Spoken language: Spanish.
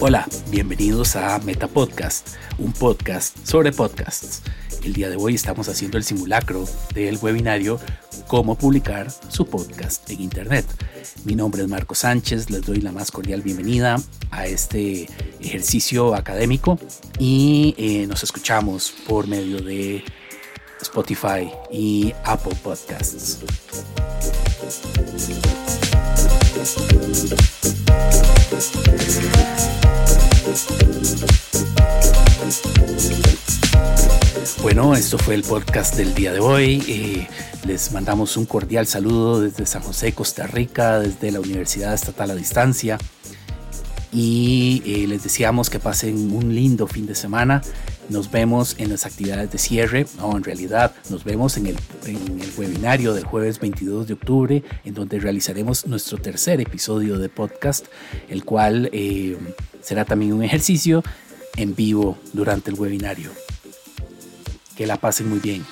Hola, bienvenidos a Meta Podcast, un podcast sobre podcasts. El día de hoy estamos haciendo el simulacro del webinario Cómo publicar su podcast en Internet. Mi nombre es Marco Sánchez, les doy la más cordial bienvenida a este ejercicio académico y eh, nos escuchamos por medio de Spotify y Apple Podcasts. Bueno, esto fue el podcast del día de hoy. Eh, les mandamos un cordial saludo desde San José, Costa Rica, desde la Universidad Estatal a Distancia. Y eh, les deseamos que pasen un lindo fin de semana. Nos vemos en las actividades de cierre. No, en realidad nos vemos en el, webinario del jueves 22 de octubre, en donde realizaremos nuestro tercer episodio de podcast, el cual eh, será también un ejercicio en vivo durante el webinario. Que la pasen muy bien.